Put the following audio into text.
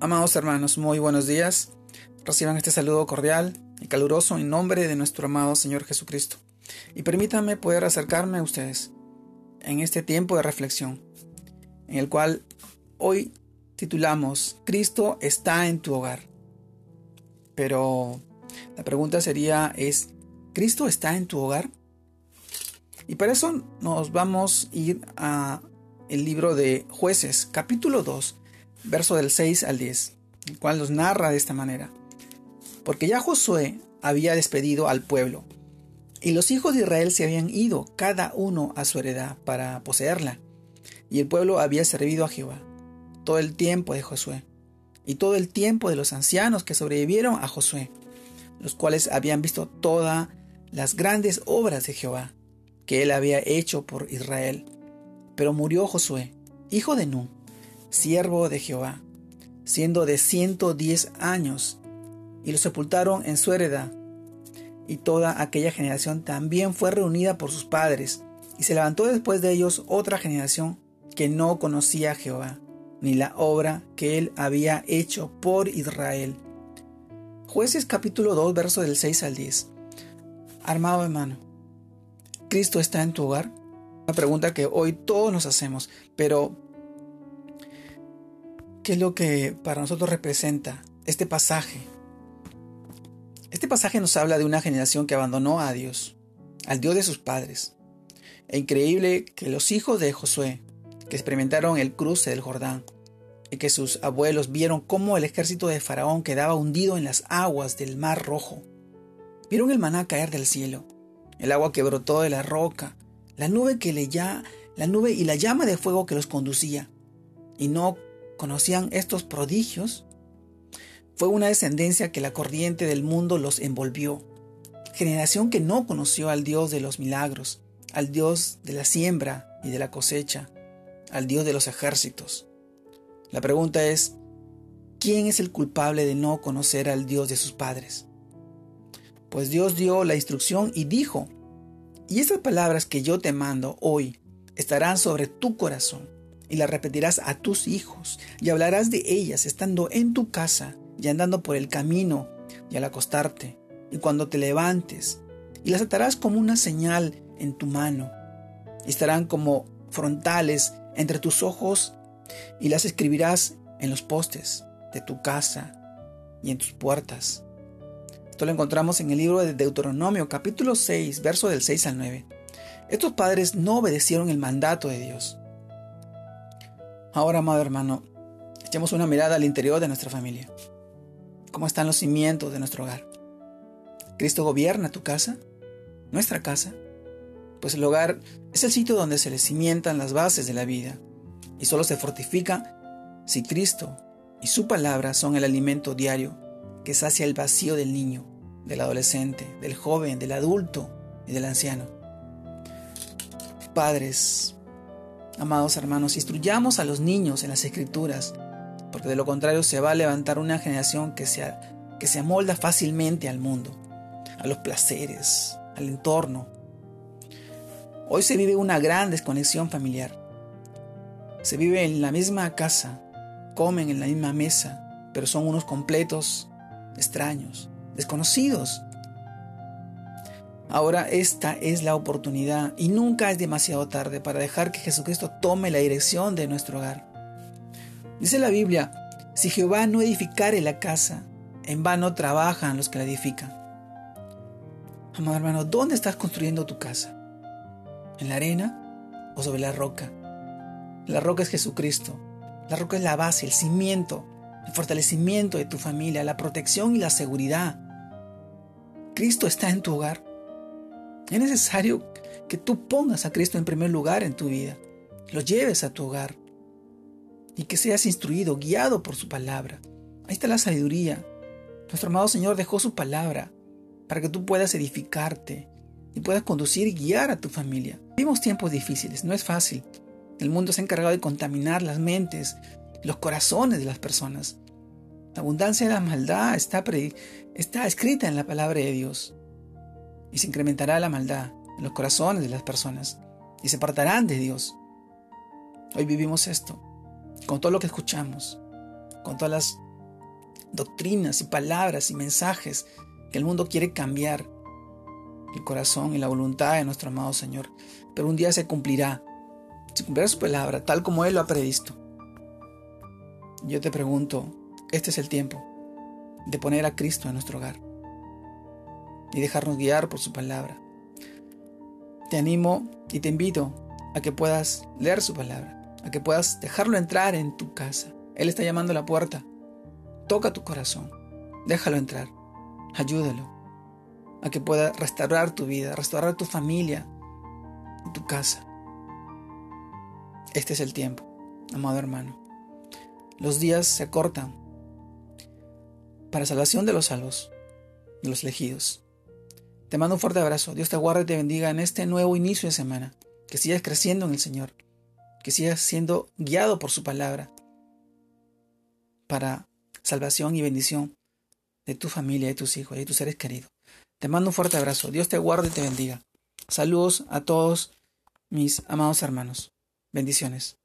Amados hermanos, muy buenos días. Reciban este saludo cordial y caluroso en nombre de nuestro amado Señor Jesucristo. Y permítanme poder acercarme a ustedes en este tiempo de reflexión, en el cual hoy titulamos Cristo está en tu hogar. Pero la pregunta sería es ¿Cristo está en tu hogar? Y para eso nos vamos a ir a el libro de Jueces, capítulo 2, verso del 6 al 10, el cual nos narra de esta manera. Porque ya Josué había despedido al pueblo, y los hijos de Israel se habían ido, cada uno a su heredad, para poseerla, y el pueblo había servido a Jehová todo el tiempo de Josué, y todo el tiempo de los ancianos que sobrevivieron a Josué, los cuales habían visto todas las grandes obras de Jehová que él había hecho por Israel. Pero murió Josué, hijo de Nun, siervo de Jehová, siendo de ciento diez años, y lo sepultaron en su heredad. Y toda aquella generación también fue reunida por sus padres, y se levantó después de ellos otra generación que no conocía a Jehová, ni la obra que él había hecho por Israel. Jueces capítulo 2, verso del 6 al 10. Armado hermano, ¿Cristo está en tu hogar? Una pregunta que hoy todos nos hacemos, pero ¿Qué es lo que para nosotros representa este pasaje? Este pasaje nos habla de una generación que abandonó a Dios, al Dios de sus padres. E increíble que los hijos de Josué, que experimentaron el cruce del Jordán, y que sus abuelos vieron cómo el ejército de Faraón quedaba hundido en las aguas del Mar Rojo. Vieron el maná caer del cielo, el agua que brotó de la roca, la nube que le ya, la nube y la llama de fuego que los conducía, y no conocían estos prodigios, fue una descendencia que la corriente del mundo los envolvió. Generación que no conoció al Dios de los milagros, al Dios de la siembra y de la cosecha, al Dios de los ejércitos. La pregunta es, ¿quién es el culpable de no conocer al Dios de sus padres? Pues Dios dio la instrucción y dijo, y estas palabras que yo te mando hoy estarán sobre tu corazón y las repetirás a tus hijos, y hablarás de ellas estando en tu casa y andando por el camino y al acostarte, y cuando te levantes, y las atarás como una señal en tu mano, y estarán como frontales entre tus ojos, y las escribirás en los postes de tu casa y en tus puertas. Esto lo encontramos en el libro de Deuteronomio capítulo 6, verso del 6 al 9. Estos padres no obedecieron el mandato de Dios. Ahora, amado hermano, echemos una mirada al interior de nuestra familia. ¿Cómo están los cimientos de nuestro hogar? ¿Cristo gobierna tu casa? ¿Nuestra casa? Pues el hogar es el sitio donde se le cimientan las bases de la vida y solo se fortifica si Cristo y su palabra son el alimento diario que sacia el vacío del niño, del adolescente, del joven, del adulto y del anciano. Padres, Amados hermanos, instruyamos a los niños en las escrituras, porque de lo contrario se va a levantar una generación que se, que se amolda fácilmente al mundo, a los placeres, al entorno. Hoy se vive una gran desconexión familiar. Se vive en la misma casa, comen en la misma mesa, pero son unos completos extraños, desconocidos, Ahora esta es la oportunidad y nunca es demasiado tarde para dejar que Jesucristo tome la dirección de nuestro hogar. Dice la Biblia, si Jehová no edificare la casa, en vano trabajan los que la edifican. Amado hermano, ¿dónde estás construyendo tu casa? ¿En la arena o sobre la roca? La roca es Jesucristo. La roca es la base, el cimiento, el fortalecimiento de tu familia, la protección y la seguridad. Cristo está en tu hogar. Es necesario que tú pongas a Cristo en primer lugar en tu vida, lo lleves a tu hogar y que seas instruido, guiado por su palabra. Ahí está la sabiduría. Nuestro amado Señor dejó su palabra para que tú puedas edificarte y puedas conducir y guiar a tu familia. Vivimos tiempos difíciles, no es fácil. El mundo se ha encargado de contaminar las mentes, los corazones de las personas. La abundancia de la maldad está, está escrita en la palabra de Dios y se incrementará la maldad en los corazones de las personas y se apartarán de Dios. Hoy vivimos esto, con todo lo que escuchamos, con todas las doctrinas y palabras y mensajes que el mundo quiere cambiar el corazón y la voluntad de nuestro amado Señor. Pero un día se cumplirá, se cumplirá su palabra, tal como Él lo ha previsto. Yo te pregunto, este es el tiempo de poner a Cristo en nuestro hogar y dejarnos guiar por su palabra. Te animo y te invito a que puedas leer su palabra, a que puedas dejarlo entrar en tu casa. Él está llamando a la puerta. Toca tu corazón, déjalo entrar, ayúdalo a que pueda restaurar tu vida, restaurar tu familia, tu casa. Este es el tiempo, amado hermano. Los días se acortan para salvación de los salvos, de los elegidos. Te mando un fuerte abrazo. Dios te guarde y te bendiga en este nuevo inicio de semana. Que sigas creciendo en el Señor. Que sigas siendo guiado por su palabra para salvación y bendición de tu familia, de tus hijos y de tus seres queridos. Te mando un fuerte abrazo. Dios te guarde y te bendiga. Saludos a todos mis amados hermanos. Bendiciones.